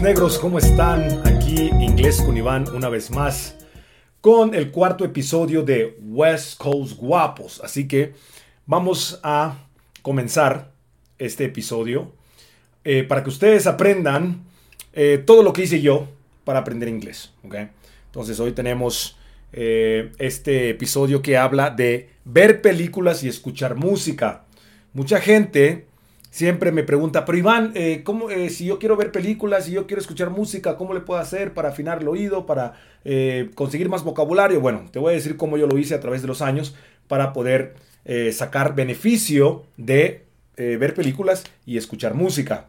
negros? ¿Cómo están? Aquí Inglés con Iván una vez más con el cuarto episodio de West Coast Guapos. Así que vamos a comenzar este episodio eh, para que ustedes aprendan eh, todo lo que hice yo para aprender inglés. Entonces hoy tenemos eh, este episodio que habla de ver películas y escuchar música. Mucha gente siempre me pregunta, pero Iván, eh, ¿cómo, eh, si yo quiero ver películas, si yo quiero escuchar música, ¿cómo le puedo hacer para afinar el oído, para eh, conseguir más vocabulario? Bueno, te voy a decir cómo yo lo hice a través de los años para poder sacar beneficio de ver películas y escuchar música.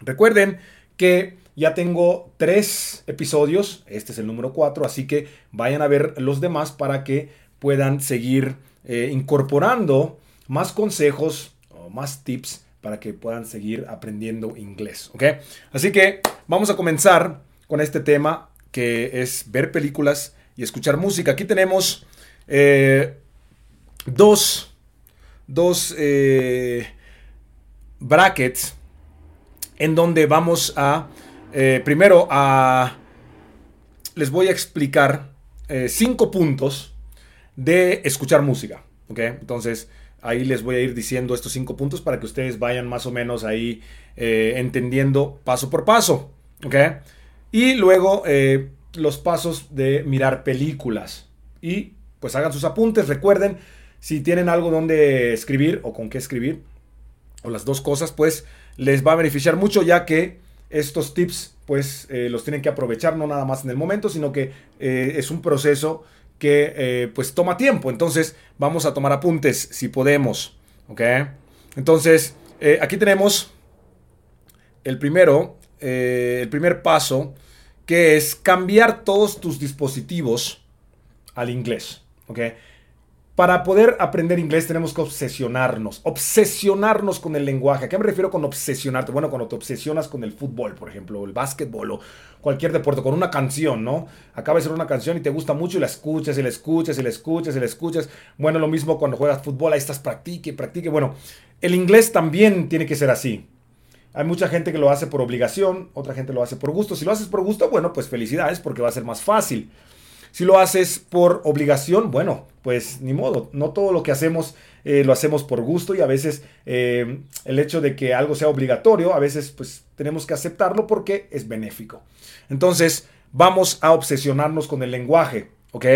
Recuerden que ya tengo tres episodios, este es el número cuatro, así que vayan a ver los demás para que puedan seguir incorporando más consejos o más tips para que puedan seguir aprendiendo inglés. ¿ok? Así que vamos a comenzar con este tema que es ver películas y escuchar música. Aquí tenemos eh, dos, dos eh, brackets en donde vamos a, eh, primero a, les voy a explicar cinco puntos de escuchar música. ¿ok? Entonces, Ahí les voy a ir diciendo estos cinco puntos para que ustedes vayan más o menos ahí eh, entendiendo paso por paso. ¿Ok? Y luego eh, los pasos de mirar películas. Y pues hagan sus apuntes. Recuerden, si tienen algo donde escribir o con qué escribir, o las dos cosas, pues les va a beneficiar mucho ya que estos tips pues eh, los tienen que aprovechar no nada más en el momento, sino que es un proceso que eh, pues toma tiempo. Entonces vamos a tomar apuntes si podemos. ¿Ok? Entonces eh, aquí tenemos el primero, eh, el primer paso, que es cambiar todos tus dispositivos al inglés. ¿Ok? Para poder aprender inglés tenemos que obsesionarnos, obsesionarnos con el lenguaje. ¿A qué me refiero con obsesionarte? Bueno, cuando te obsesionas con el fútbol, por ejemplo, o el básquetbol o cualquier deporte, con una canción, ¿no? Acaba de ser una canción y te gusta mucho y la escuchas y la escuchas y la escuchas y la escuchas. Bueno, lo mismo cuando juegas fútbol, ahí estás, practique, practique. Bueno, el inglés también tiene que ser así. Hay mucha gente que lo hace por obligación, otra gente lo hace por gusto. Si lo haces por gusto, bueno, pues felicidades porque va a ser más fácil. Si lo haces por obligación, bueno, pues ni modo. No todo lo que hacemos eh, lo hacemos por gusto y a veces eh, el hecho de que algo sea obligatorio, a veces pues tenemos que aceptarlo porque es benéfico. Entonces, vamos a obsesionarnos con el lenguaje, ¿ok?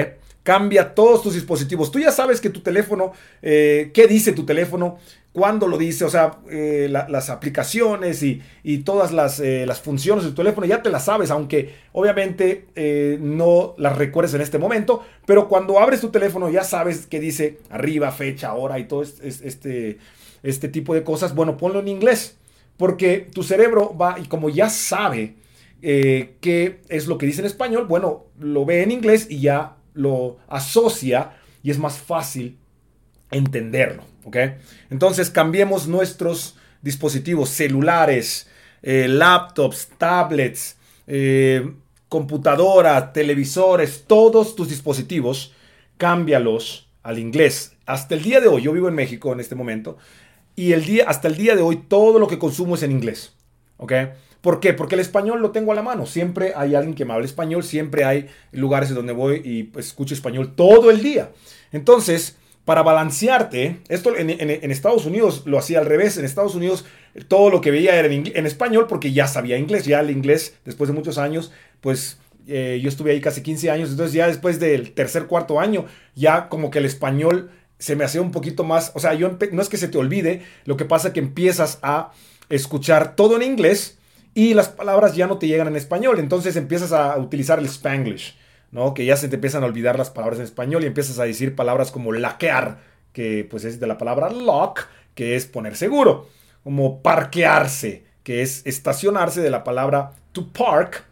Cambia todos tus dispositivos. Tú ya sabes que tu teléfono, eh, qué dice tu teléfono, cuándo lo dice, o sea, eh, las aplicaciones y, todas eh, las, funciones de tu teléfono ya te las sabes, aunque obviamente no las recuerdes en este momento, pero cuando abres tu teléfono ya sabes qué dice arriba, fecha, hora y todo este, este tipo de cosas. Bueno, ponlo en inglés, porque tu cerebro va y como ya sabe qué es lo que dice en español, bueno, lo ve en inglés y ya lo asocia y es más fácil entenderlo. ¿ok? Entonces cambiemos nuestros dispositivos celulares, eh, laptops, tablets, eh, computadora, televisores, todos tus dispositivos, cámbialos al inglés. Hasta el día de hoy, yo vivo en México en este momento, y el día, hasta el día de hoy todo lo que consumo es en inglés. ¿Ok? ¿Por qué? Porque el español lo tengo a la mano. Siempre hay alguien que me habla español, siempre hay lugares donde voy y pues, escucho español todo el día. Entonces, para balancearte, esto en, Estados Unidos lo hacía al revés, en Estados Unidos todo lo que veía era en, español porque ya sabía inglés, ya el inglés después de muchos años, pues eh, yo estuve ahí casi 15 años, entonces ya después del tercer, cuarto año, ya como que el español se me hacía un poquito más, o sea, yo no es que se te olvide, lo que pasa es que empiezas a escuchar todo en inglés y las palabras ya no te llegan en español, entonces empiezas a utilizar el spanglish. ¿no? Que ya se te empiezan a olvidar las palabras en español y empiezas a decir palabras como laquear, que pues es de la palabra lock, que es poner seguro, como parquearse, que es estacionarse de la palabra to park,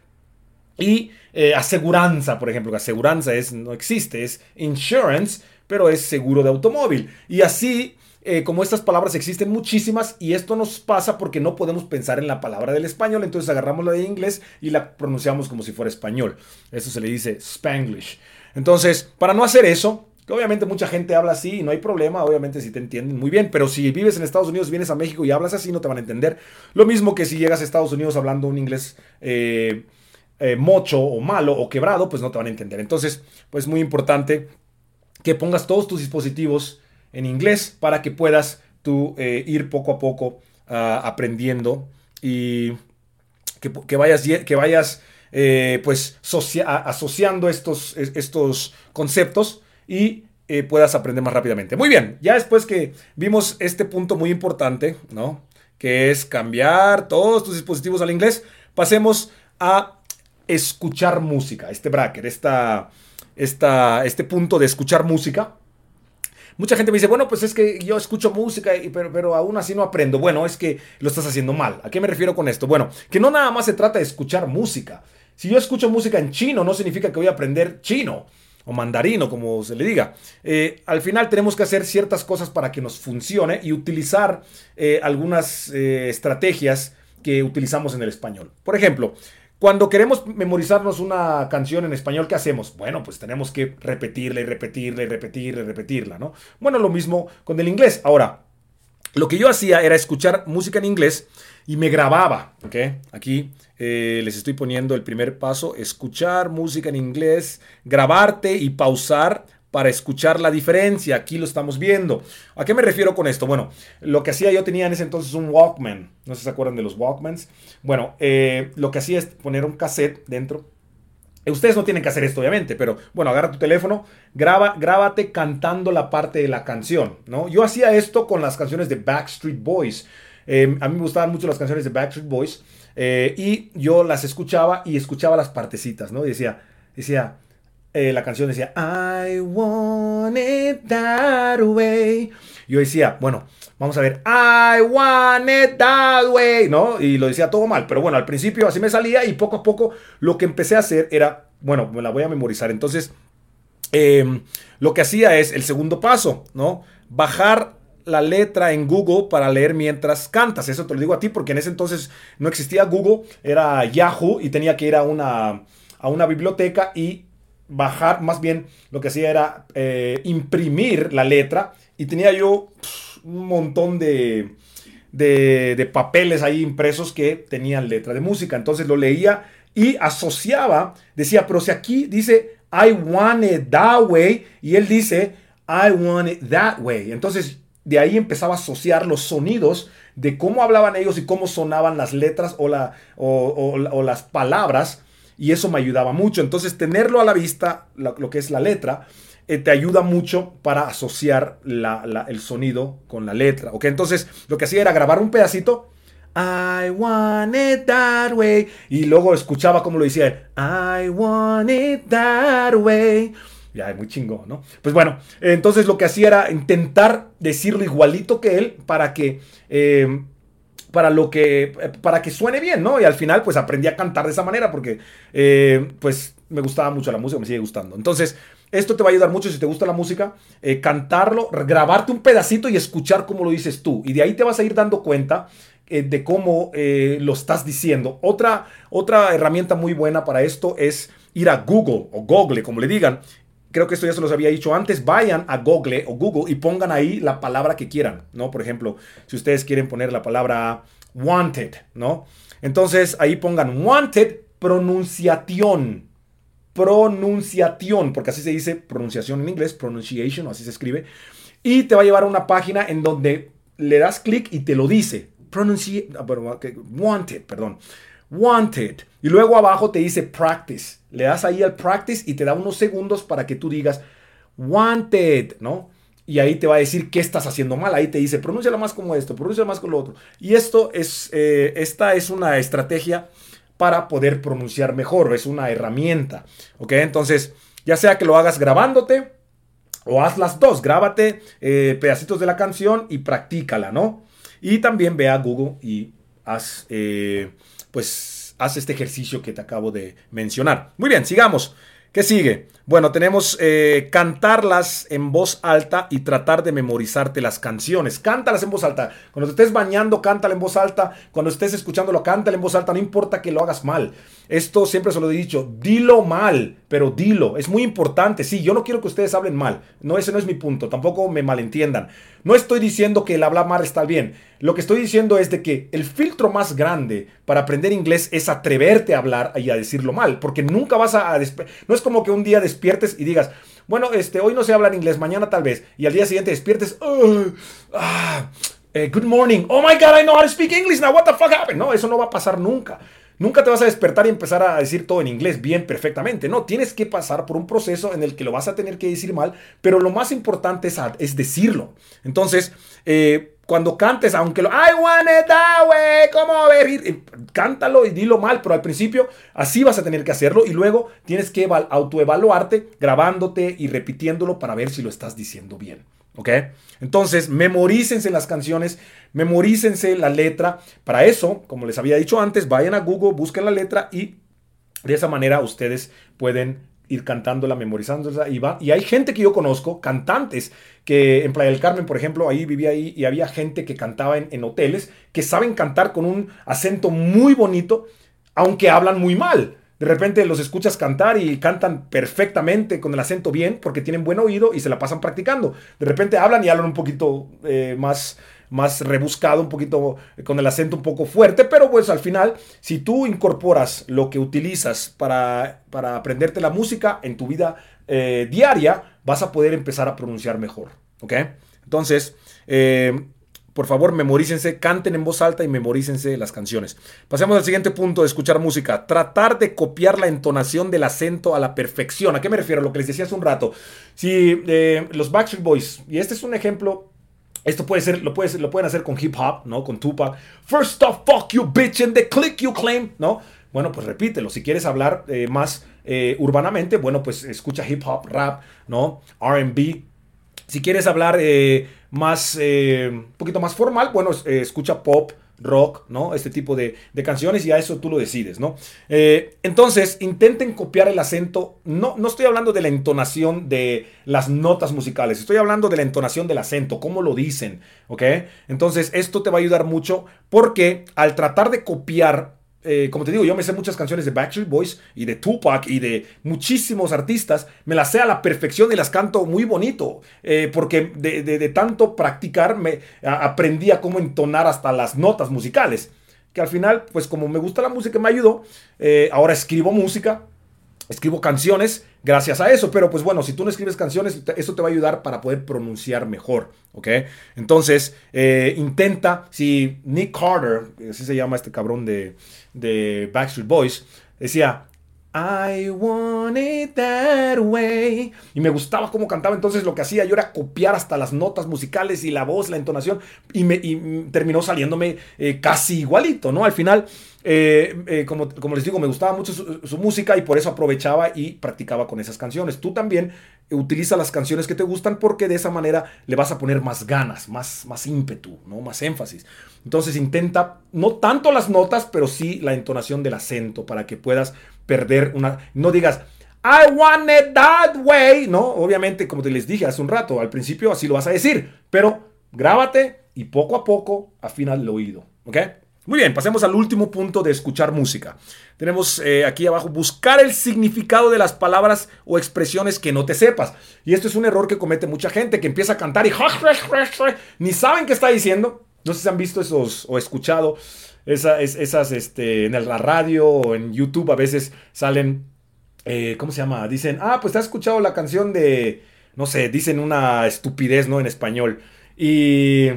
y eh, aseguranza, por ejemplo, que aseguranza es, no existe, es insurance, pero es seguro de automóvil. Y así eh, como estas palabras existen muchísimas y esto nos pasa porque no podemos pensar en la palabra del español, entonces agarramos la de inglés y la pronunciamos como si fuera español. Eso se le dice spanglish. Entonces, para no hacer eso, que obviamente mucha gente habla así y no hay problema, obviamente si te entienden muy bien, pero si vives en Estados Unidos, vienes a México y hablas así, no te van a entender. Lo mismo que si llegas a Estados Unidos hablando un inglés eh, eh, mocho o malo o quebrado, pues no te van a entender. Entonces, pues muy importante que pongas todos tus dispositivos en inglés para que puedas tú eh, ir poco a poco ah, aprendiendo y que, vayas, que vayas eh, pues asociando estos, estos conceptos y eh, puedas aprender más rápidamente. Muy bien, ya después que vimos este punto muy importante, ¿no? Que es cambiar todos tus dispositivos al inglés, pasemos a escuchar música, este bracket, esta, esta, este punto de escuchar música. Mucha gente me dice, bueno, pues es que yo escucho música, pero, pero aún así no aprendo. Bueno, es que lo estás haciendo mal. ¿A qué me refiero con esto? Bueno, que no nada más se trata de escuchar música. Si yo escucho música en chino, no significa que voy a aprender chino o mandarino, como se le diga. Eh, al final tenemos que hacer ciertas cosas para que nos funcione y utilizar eh, algunas eh, estrategias que utilizamos en el español. Por ejemplo, cuando queremos memorizarnos una canción en español, ¿qué hacemos? Bueno, pues tenemos que repetirla y repetirla y repetirla y repetirla, ¿no? Bueno, lo mismo con el inglés. Ahora, lo que yo hacía era escuchar música en inglés y me grababa, ¿ok? Aquí eh, les estoy poniendo el primer paso, escuchar música en inglés, grabarte y pausar para escuchar la diferencia. Aquí lo estamos viendo. ¿A qué me refiero con esto? Bueno, lo que hacía yo tenía en ese entonces un Walkman. No sé si se acuerdan de los Walkmans. Bueno, eh, lo que hacía es poner un cassette dentro. Ustedes no tienen que hacer esto, obviamente, pero bueno, agarra tu teléfono, graba, grábate cantando la parte de la canción, ¿no? Yo hacía esto con las canciones de Backstreet Boys. Eh, a mí me gustaban mucho las canciones de Backstreet Boys eh, y yo las escuchaba y escuchaba las partecitas, ¿no? Decía, decía, eh, la canción decía, I want it that way. Yo decía, bueno, vamos a ver, I want it that way, ¿no? Y lo decía todo mal, pero bueno, al principio así me salía y poco a poco lo que empecé a hacer era, bueno, me la voy a memorizar. Entonces, em, lo que hacía es el segundo paso, ¿no? Bajar la letra en Google para leer mientras cantas. Eso te lo digo a ti porque en ese entonces no existía Google, era Yahoo y tenía que ir a una, a una biblioteca y bajar, más bien lo que hacía era eh, imprimir la letra y tenía yo un montón de, de, papeles ahí impresos que tenían letra de música. Entonces lo leía y asociaba, decía, pero si aquí dice I want it that way y él dice I want it that way. Entonces de ahí empezaba a asociar los sonidos de cómo hablaban ellos y cómo sonaban las letras o, la, o las palabras y eso me ayudaba mucho. Entonces, tenerlo a la vista, lo, que es la letra, eh, te ayuda mucho para asociar el sonido con la letra. ¿ok? Entonces, lo que hacía era grabar un pedacito. I want it that way. Y luego escuchaba cómo lo decía. I want it that way. Ya, muy chingón, ¿no? Pues bueno, entonces lo que hacía era intentar decirlo igualito que él para que eh, para lo que, para que suene bien, ¿no? Y al final, pues aprendí a cantar de esa manera porque, eh, pues, me gustaba mucho la música, me sigue gustando. Entonces, esto te va a ayudar mucho si te gusta la música, eh, cantarlo, grabarte un pedacito y escuchar cómo lo dices tú. Y de ahí te vas a ir dando cuenta eh, de cómo lo estás diciendo. Otra, otra herramienta muy buena para esto es ir a Google o Google, como le digan, creo que esto ya se los había dicho antes, vayan a Google o Google y pongan ahí la palabra que quieran, ¿no? Por ejemplo, si ustedes quieren poner la palabra wanted, ¿no? Entonces ahí pongan wanted pronunciación. Pronunciación, porque así se dice pronunciación en inglés, pronunciation, o así se escribe. Y te va a llevar a una página en donde le das clic y te lo dice. Pronunci ah, wanted, perdón wanted. Y luego abajo te dice practice. Le das ahí al practice y te da unos segundos para que tú digas wanted, ¿no? Y ahí te va a decir qué estás haciendo mal. Ahí te dice, pronúncialo más como esto, pronúncialo más como lo otro. Y esto es, eh, esta es una estrategia para poder pronunciar mejor. Es una herramienta. ¿Ok? Entonces, ya sea que lo hagas grabándote o haz las dos. Grábate eh, pedacitos de la canción y practícala, ¿no? Y también ve a Google y haz... Eh, pues haz este ejercicio que te acabo de mencionar. Muy bien, sigamos. ¿Qué sigue? Bueno, tenemos eh, cantarlas en voz alta y tratar de memorizarte las canciones. Cántalas en voz alta. Cuando te estés bañando, cántala en voz alta. Cuando estés escuchándolo, cántala en voz alta. No importa que lo hagas mal. Esto siempre se lo he dicho, dilo mal, pero dilo, es muy importante. Sí, yo no quiero que ustedes hablen mal, no, ese no es mi punto, tampoco me malentiendan. No estoy diciendo que el hablar mal está bien, lo que estoy diciendo es de que el filtro más grande para aprender inglés es atreverte a hablar y a decirlo mal, porque nunca vas a... No es como que un día despiertes y digas, bueno, este, hoy no sé hablar inglés, mañana tal vez, y al día siguiente despiertes, ah, eh, good morning, oh my god, I know how to speak English now, what the fuck happened? No, eso no va a pasar nunca. Nunca te vas a despertar y empezar a decir todo en inglés bien, perfectamente. No, tienes que pasar por un proceso en el que lo vas a tener que decir mal, pero lo más importante es, decirlo. Entonces, eh, cuando cantes, aunque lo, I want it that way, ¿cómo ver? Cántalo y dilo mal, pero al principio así vas a tener que hacerlo y luego tienes que autoevaluarte grabándote y repitiéndolo para ver si lo estás diciendo bien. ¿Ok? Entonces, memorícense las canciones, memorícense la letra. Para eso, como les había dicho antes, vayan a Google, busquen la letra y de esa manera ustedes pueden ir cantándola, memorizándola. Y, va, y hay gente que yo conozco, cantantes, que en Playa del Carmen, por ejemplo, ahí vivía ahí y había gente que cantaba en, en hoteles que saben cantar con un acento muy bonito, aunque hablan muy mal. De repente los escuchas cantar y cantan perfectamente con el acento bien porque tienen buen oído y se la pasan practicando. De repente hablan y hablan un poquito eh, más, más rebuscado, un poquito eh, con el acento un poco fuerte, pero pues al final, si tú incorporas lo que utilizas para, para aprenderte la música en tu vida eh, diaria, vas a poder empezar a pronunciar mejor. ¿Ok? Entonces, por favor, memorícense, canten en voz alta y memorícense las canciones. Pasemos al siguiente punto de escuchar música. Tratar de copiar la entonación del acento a la perfección. ¿A qué me refiero? Lo que les decía hace un rato. Si eh, los Backstreet Boys, y este es un ejemplo esto puede ser, lo, puede lo pueden hacer con hip hop, ¿no? Con Tupac. First off, fuck you, bitch, and the click you claim, ¿no? Bueno, pues repítelo. Si quieres hablar eh, más eh, urbanamente, bueno, pues escucha hip hop, rap, ¿no? RB. Si quieres hablar más, eh, un poquito más formal, bueno, eh, escucha pop, rock, ¿no? Este tipo de, canciones y a eso tú lo decides, ¿no? Eh, entonces, intenten copiar el acento. No, no estoy hablando de la entonación de las notas musicales, estoy hablando de la entonación del acento, cómo lo dicen, ¿ok? Entonces, esto te va a ayudar mucho porque al tratar de copiar eh, como te digo, yo me sé muchas canciones de Backstreet Boys y de Tupac y de muchísimos artistas. Me las sé a la perfección y las canto muy bonito. Eh, porque de, tanto practicar me aprendí a cómo entonar hasta las notas musicales. Que al final, pues como me gusta la música, me ayudó. Eh, ahora escribo música, escribo canciones gracias a eso. Pero pues bueno, si tú no escribes canciones, eso te va a ayudar para poder pronunciar mejor. ¿Ok? Entonces, intenta, si Nick Carter, así se llama este cabrón de de Backstreet Boys, decía, I want it that way. Y me gustaba cómo cantaba, entonces lo que hacía yo era copiar hasta las notas musicales y la voz, la entonación, y, terminó saliéndome eh, casi igualito, ¿no? Al final, eh, eh, como, les digo, me gustaba mucho su, música y por eso aprovechaba y practicaba con esas canciones. Tú también utiliza las canciones que te gustan porque de esa manera le vas a poner más ganas, más, más ímpetu, ¿no? Más énfasis. Entonces intenta, no tanto las notas, pero sí la entonación del acento para que puedas perder una... No digas, I want it that way. No, obviamente, como te les dije hace un rato, al principio así lo vas a decir, pero grábate y poco a poco afina el oído. ¿Ok? Muy bien, pasemos al último punto de escuchar música. Tenemos eh, aquí abajo, buscar el significado de las palabras o expresiones que no te sepas. Y esto es un error que comete mucha gente, que empieza a cantar y ni saben qué está diciendo. No sé si han visto esos o escuchado esas, este, en la radio o en YouTube a veces salen, eh, ¿cómo se llama? Dicen, ah, pues te has escuchado la canción de, no sé, dicen una estupidez, ¿no? En español. Y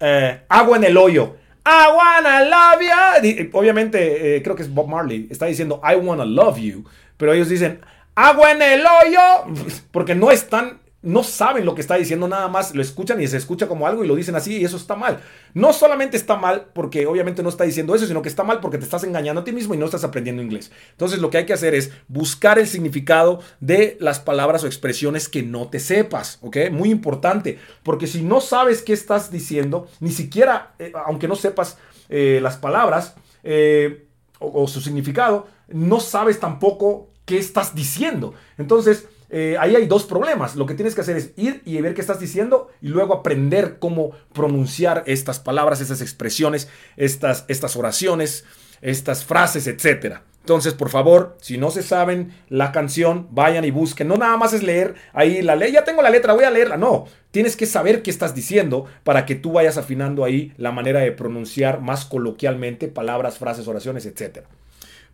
eh, agua en el hoyo. I wanna love you. Obviamente, eh, creo que es Bob Marley. Está diciendo I wanna love you. Pero ellos dicen agua en el hoyo. Porque no están no saben lo que está diciendo, nada más lo escuchan y se escucha como algo y lo dicen así y eso está mal. No solamente está mal porque obviamente no está diciendo eso, sino que está mal porque te estás engañando a ti mismo y no estás aprendiendo inglés. Entonces lo que hay que hacer es buscar el significado de las palabras o expresiones que no te sepas, ¿ok? Muy importante, porque si no sabes qué estás diciendo, ni siquiera, eh, aunque no sepas eh, las palabras eh, o su significado, no sabes tampoco qué estás diciendo. Entonces, eh, ahí hay dos problemas. Lo que tienes que hacer es ir y ver qué estás diciendo y luego aprender cómo pronunciar estas palabras, estas expresiones, estas, estas oraciones, estas frases, etc. Entonces, por favor, si no se saben la canción, vayan y busquen. No nada más es leer ahí la ley, ya tengo la letra, voy a leerla. No, tienes que saber qué estás diciendo para que tú vayas afinando ahí la manera de pronunciar más coloquialmente palabras, frases, oraciones, etc.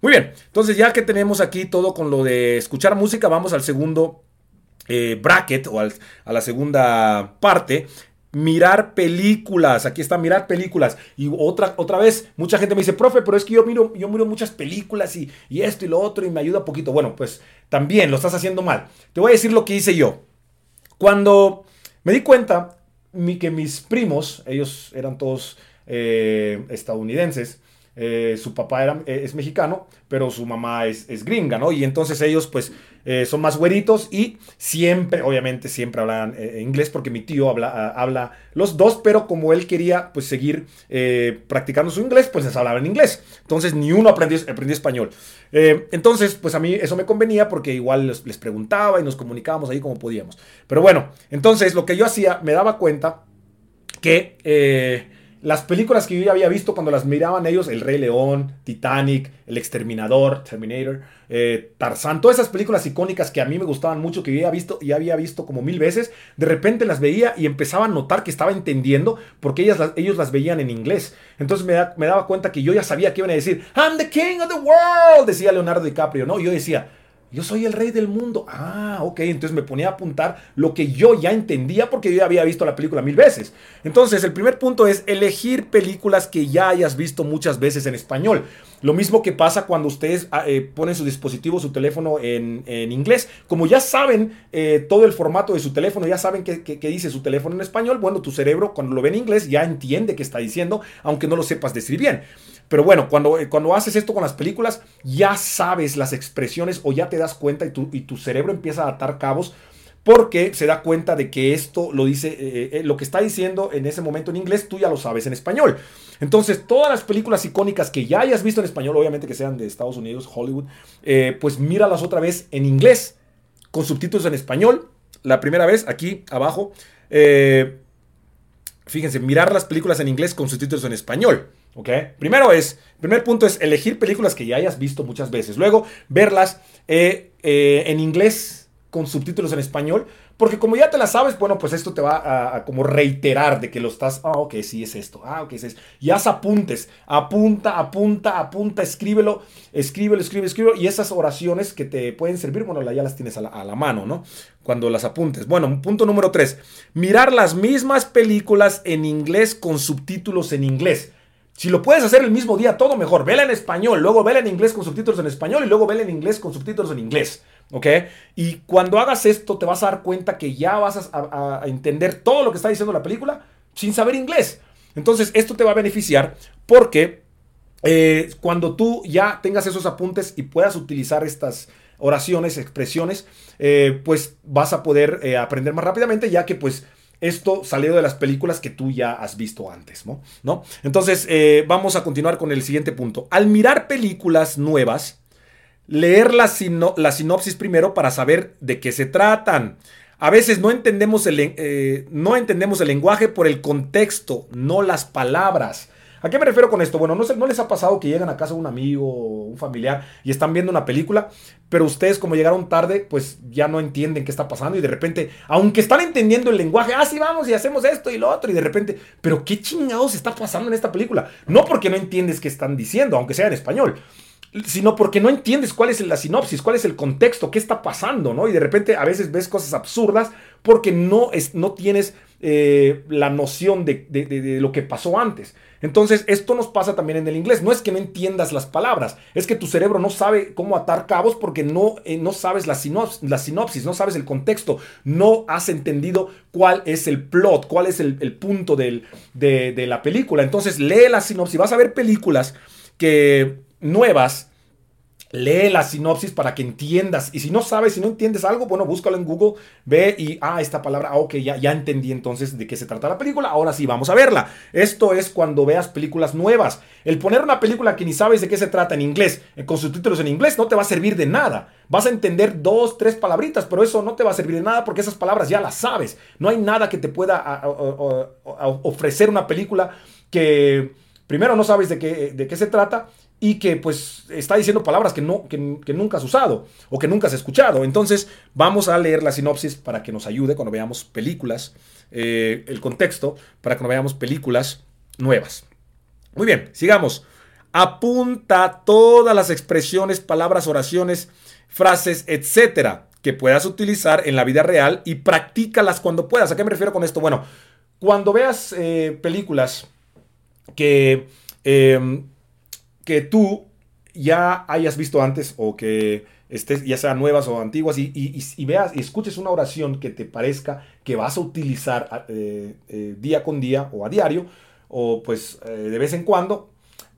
Muy bien, entonces ya que tenemos aquí todo con lo de escuchar música, vamos al segundo eh, bracket o a la segunda parte mirar películas. Aquí está, mirar películas. Y otra, otra vez, mucha gente me dice, profe, pero es que yo miro, yo miro muchas películas y, y esto y lo otro y me ayuda poquito. Bueno, pues también lo estás haciendo mal. Te voy a decir lo que hice yo. Cuando me di cuenta que mis primos, ellos eran todos eh, estadounidenses, eh, su papá era, eh, es mexicano, pero su mamá es, gringa, ¿no? Y entonces ellos pues eh, son más güeritos y siempre, obviamente siempre hablan inglés porque mi tío habla, ah, habla los dos, pero como él quería pues seguir practicando su inglés, pues les hablaba en inglés. Entonces ni uno aprendió, aprendió español. entonces pues a mí eso me convenía porque igual les, les preguntaba y nos comunicábamos ahí como podíamos. Pero bueno, entonces lo que yo hacía, me daba cuenta que las películas que yo ya había visto cuando las miraban ellos, El Rey León, Titanic, El Exterminador, Terminator, eh, Tarzán, todas esas películas icónicas que a mí me gustaban mucho, que yo había visto y había visto como mil veces, de repente las veía y empezaba a notar que estaba entendiendo porque ellas, ellos las veían en inglés. Entonces me, me daba cuenta que yo ya sabía que iban a decir, I'm the king of the world, decía Leonardo DiCaprio, ¿no? Yo decía, yo soy el rey del mundo. Ah, ok. Entonces me ponía a apuntar lo que yo ya entendía porque yo ya había visto la película mil veces. Entonces el primer punto es elegir películas que ya hayas visto muchas veces en español. Lo mismo que pasa cuando ustedes ah, eh, ponen su dispositivo, su teléfono en, inglés. Como ya saben eh, todo el formato de su teléfono, ya saben qué dice su teléfono en español, bueno, tu cerebro cuando lo ve en inglés ya entiende qué está diciendo, aunque no lo sepas decir bien. Pero bueno, cuando, eh, cuando haces esto con las películas, ya sabes las expresiones o ya te das cuenta y tu, y tu cerebro empieza a atar cabos porque se da cuenta de que esto lo dice, eh, eh, lo que está diciendo en ese momento en inglés, tú ya lo sabes en español. Entonces, todas las películas icónicas que ya hayas visto en español, obviamente que sean de Estados Unidos, Hollywood, pues míralas otra vez en inglés, con subtítulos en español. La primera vez, aquí abajo, fíjense, mirar las películas en inglés con subtítulos en español. ¿Ok? Primero es, primer punto es elegir películas que ya hayas visto muchas veces. Luego, verlas eh, eh, en inglés con subtítulos en español. Porque como ya te las sabes, bueno, pues esto te va a, como reiterar de que lo estás, ah, ok, sí es esto, ah, ok, es esto. Y haz apuntes, apunta, apunta, apunta, escríbelo, escríbelo, escribe, escríbelo. Y esas oraciones que te pueden servir, bueno, ya las tienes a la, a la mano, ¿no? Cuando las apuntes. Bueno, punto número tres, mirar las mismas películas en inglés con subtítulos en inglés. Si lo puedes hacer el mismo día, todo mejor. Vela en español, luego vela en inglés con subtítulos en español y luego vela en inglés con subtítulos en inglés. ¿Ok? Y cuando hagas esto, te vas a dar cuenta que ya vas a, entender todo lo que está diciendo la película sin saber inglés. Entonces, esto te va a beneficiar porque eh, cuando tú ya tengas esos apuntes y puedas utilizar estas oraciones, expresiones, eh, pues vas a poder eh, aprender más rápidamente, ya que pues esto salió de las películas que tú ya has visto antes, ¿no? Entonces, vamos a continuar con el siguiente punto. Al mirar películas nuevas, leer la, sinopsis primero para saber de qué se tratan. A veces no entendemos el, eh, no entendemos el lenguaje por el contexto, no las palabras. ¿A qué me refiero con esto? Bueno, no, ¿no les ha pasado que llegan a casa un amigo o un familiar y están viendo una película, pero ustedes como llegaron tarde, pues ya no entienden qué está pasando y de repente, aunque están entendiendo el lenguaje, ah, sí, vamos y hacemos esto y lo otro, y de repente, pero ¿qué chingados está pasando en esta película? No porque no entiendes qué están diciendo, aunque sea en español sino porque no entiendes cuál es la sinopsis, cuál es el contexto, qué está pasando, ¿no? Y de repente a veces ves cosas absurdas porque no, es, no tienes eh, la noción de, lo que pasó antes. Entonces, esto nos pasa también en el inglés. No es que no entiendas las palabras, es que tu cerebro no sabe cómo atar cabos porque no, eh, no sabes la, sinopsis, la sinopsis, no sabes el contexto, no has entendido cuál es el plot, cuál es el, punto de, de la película. Entonces, lee la sinopsis. Vas a ver películas que nuevas lee la sinopsis para que entiendas. Y si no sabes, si no entiendes algo, bueno, búscalo en Google, ve y, ah, esta palabra, ah, ok, ya, ya entendí entonces de qué se trata la película, ahora sí, vamos a verla. Esto es cuando veas películas nuevas. El poner una película que ni sabes de qué se trata en inglés, eh, con subtítulos en inglés, no te va a servir de nada. Vas a entender dos, tres palabritas, pero eso no te va a servir de nada porque esas palabras ya las sabes. No hay nada que te pueda ofrecer una película que primero no sabes de qué, de qué se trata y que pues está diciendo palabras que, no, que, nunca has usado o que nunca has escuchado. Entonces vamos a leer la sinopsis para que nos ayude cuando veamos películas, eh, el contexto, para que cuando veamos películas nuevas. Muy bien, sigamos. Apunta todas las expresiones, palabras, oraciones, frases, etcétera, que puedas utilizar en la vida real y practícalas cuando puedas. ¿A qué me refiero con esto? Bueno, cuando veas eh, películas que em, que tú ya hayas visto antes o que estés, ya sean nuevas o antiguas, y, veas y escuches una oración que te parezca que vas a utilizar eh, eh, día con día o a diario, o pues eh, de vez en cuando,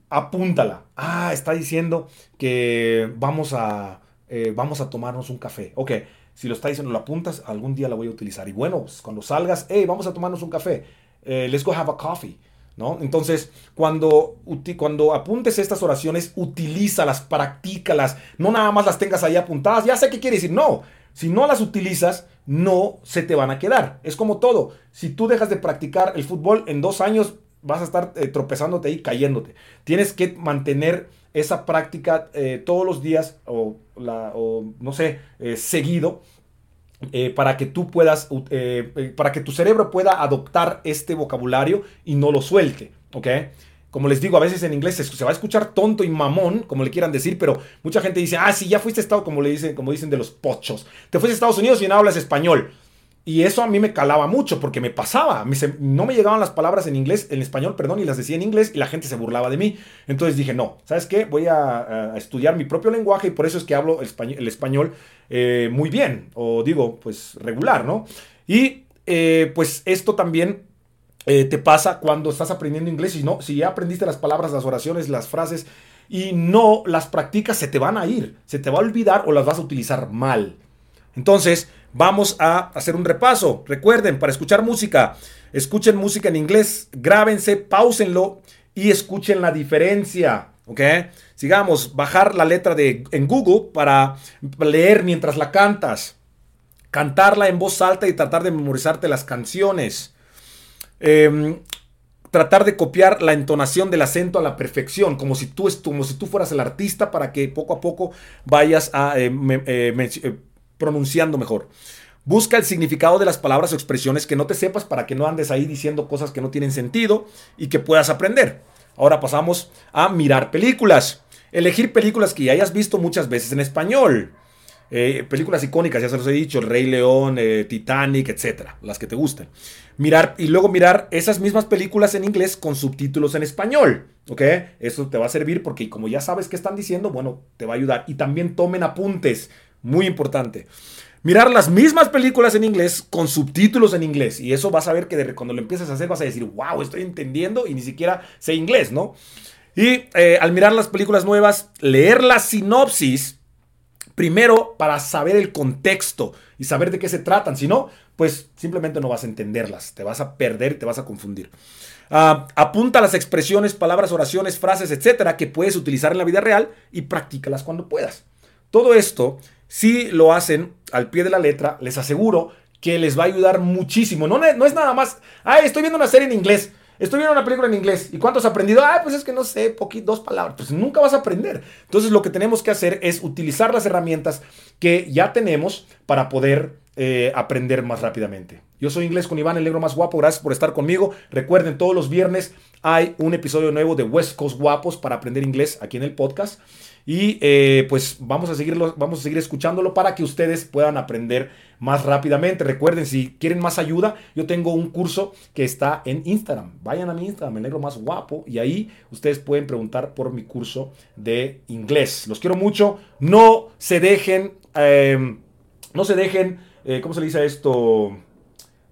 apúntala. Ah, está diciendo que vamos a, vamos a tomarnos un café. Ok, si lo está diciendo, lo apuntas, algún día la voy a utilizar. Y bueno, pues, cuando salgas, hey, vamos a tomarnos un café. let's go have a coffee. ¿No? Entonces, cuando, cuando apuntes estas oraciones, utilízalas, practícalas, no nada más las tengas ahí apuntadas, ya sé qué quiere decir, no, si no las utilizas, no se te van a quedar. Es como todo, si tú dejas de practicar el fútbol en dos años, vas a estar eh, tropezándote y cayéndote. Tienes que mantener esa práctica eh, todos los días o, no sé, eh, seguido eh, para que tú puedas, eh, eh, para que tu cerebro pueda adoptar este vocabulario y no lo suelte, ¿ok? Como les digo, a veces en inglés se, va a escuchar tonto y mamón, como le quieran decir, pero mucha gente dice, ah, sí, ya fuiste a Estados, como le dicen, como dicen de los pochos, te fuiste a Estados Unidos y no hablas español. Y eso a mí me calaba mucho porque me pasaba. no me llegaban las palabras en inglés, en español, perdón, y las decía en inglés y la gente se burlaba de mí. Entonces dije, no, ¿sabes qué? Voy a, estudiar mi propio lenguaje y por eso es que hablo el español, eh, muy bien, o digo, pues regular, ¿no? Y eh, pues esto también eh, te pasa cuando estás aprendiendo inglés y no, si ya aprendiste las palabras, las oraciones, las frases y no las practicas, se te van a ir, se te va a olvidar o las vas a utilizar mal. Entonces, vamos a hacer un repaso. Recuerden, para escuchar música, escuchen música en inglés, grábense, pausenlo y escuchen la diferencia. ¿Ok? Sigamos, bajar la letra de, en Google para leer mientras la cantas. Cantarla en voz alta y tratar de memorizarte las canciones. Em, tratar de copiar la entonación del acento a la perfección, como si tú, como fueras el artista para que poco a poco vayas a eh, eh, pronunciando mejor. Busca el significado de las palabras o expresiones que no te sepas para que no andes ahí diciendo cosas que no tienen sentido y que puedas aprender. Ahora pasamos a mirar películas. Elegir películas que ya hayas visto muchas veces en español. Eh, películas icónicas, ya se los he dicho, El Rey León, eh, Titanic, etcétera, las que te gusten. Mirar y luego mirar esas mismas películas en inglés con subtítulos en español, ¿ok? Eso te va a servir porque como ya sabes qué están diciendo, bueno, te va a ayudar. Y también tomen apuntes. Muy importante. Mirar las mismas películas en inglés con subtítulos en inglés. Y eso vas a ver que cuando lo empieces a hacer vas a decir, wow, estoy entendiendo y ni siquiera sé inglés, ¿no? Y eh, al mirar las películas nuevas, leer la sinopsis, primero para saber el contexto y saber de qué se tratan. Si no, pues simplemente no vas a entenderlas. Te vas a perder te vas a confundir. Ah, apunta las expresiones, palabras, oraciones, frases, etcétera, que puedes utilizar en la vida real y practícalas cuando puedas. Todo esto si lo hacen al pie de la letra, les aseguro que les va a ayudar muchísimo. No, es nada más, ay, estoy viendo una serie en inglés. Estoy viendo una película en inglés. ¿Y cuánto has aprendido? Ah, pues es que no sé, poquito, dos palabras. Pues nunca vas a aprender. Entonces lo que tenemos que hacer es utilizar las herramientas que ya tenemos para poder eh, aprender más rápidamente. Yo soy Inglés con Iván, el negro más guapo. Gracias por estar conmigo. Recuerden, todos los viernes hay un episodio nuevo de West Coast Guapos para aprender inglés aquí en el podcast. Y eh, pues vamos a, seguirlo, vamos a seguir escuchándolo para que ustedes puedan aprender más rápidamente. Recuerden, si quieren más ayuda, yo tengo un curso que está en Instagram. Vayan a mi Instagram, el negro más guapo, y ahí ustedes pueden preguntar por mi curso de inglés. Los quiero mucho. No se dejen, em, no se dejen, eh, ¿cómo se dice esto?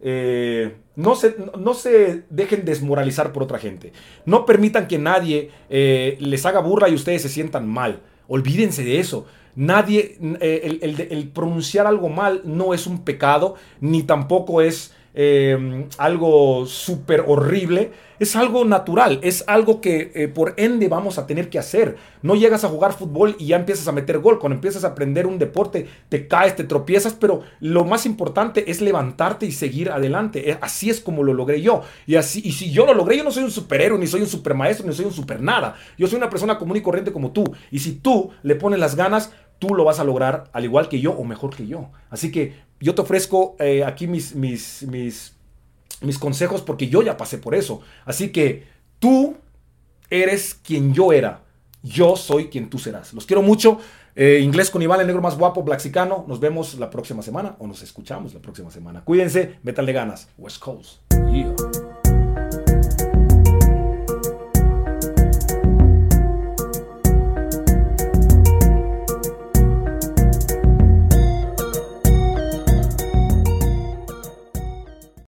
Eh, no, se, no se dejen desmoralizar por otra gente. No permitan que nadie eh, les haga burla y ustedes se sientan mal. Olvídense de eso. Nadie, eh, el, pronunciar algo mal no es un pecado, ni tampoco es eh, algo súper horrible, es algo natural, es algo que eh, por ende vamos a tener que hacer. No llegas a jugar fútbol y ya empiezas a meter gol. Cuando empiezas a aprender un deporte, te caes, te tropiezas, pero lo más importante es levantarte y seguir adelante. Eh, así es como lo logré yo. Y, así, y si yo lo logré, yo no soy un superhéroe, ni soy un supermaestro, ni soy un super nada. Yo soy una persona común y corriente como tú. Y si tú le pones las ganas, tú lo vas a lograr al igual que yo o mejor que yo. Así que yo te ofrezco eh, aquí mis, mis, mis mis consejos porque yo ya pasé por eso. Así que tú eres quien yo era. Yo soy quien tú serás. Los quiero mucho. Eh, inglés con Iván, el negro más guapo, Blaxicano. Nos vemos la próxima semana o nos escuchamos la próxima semana. Cuídense, métanle ganas. West Coast. Yeah.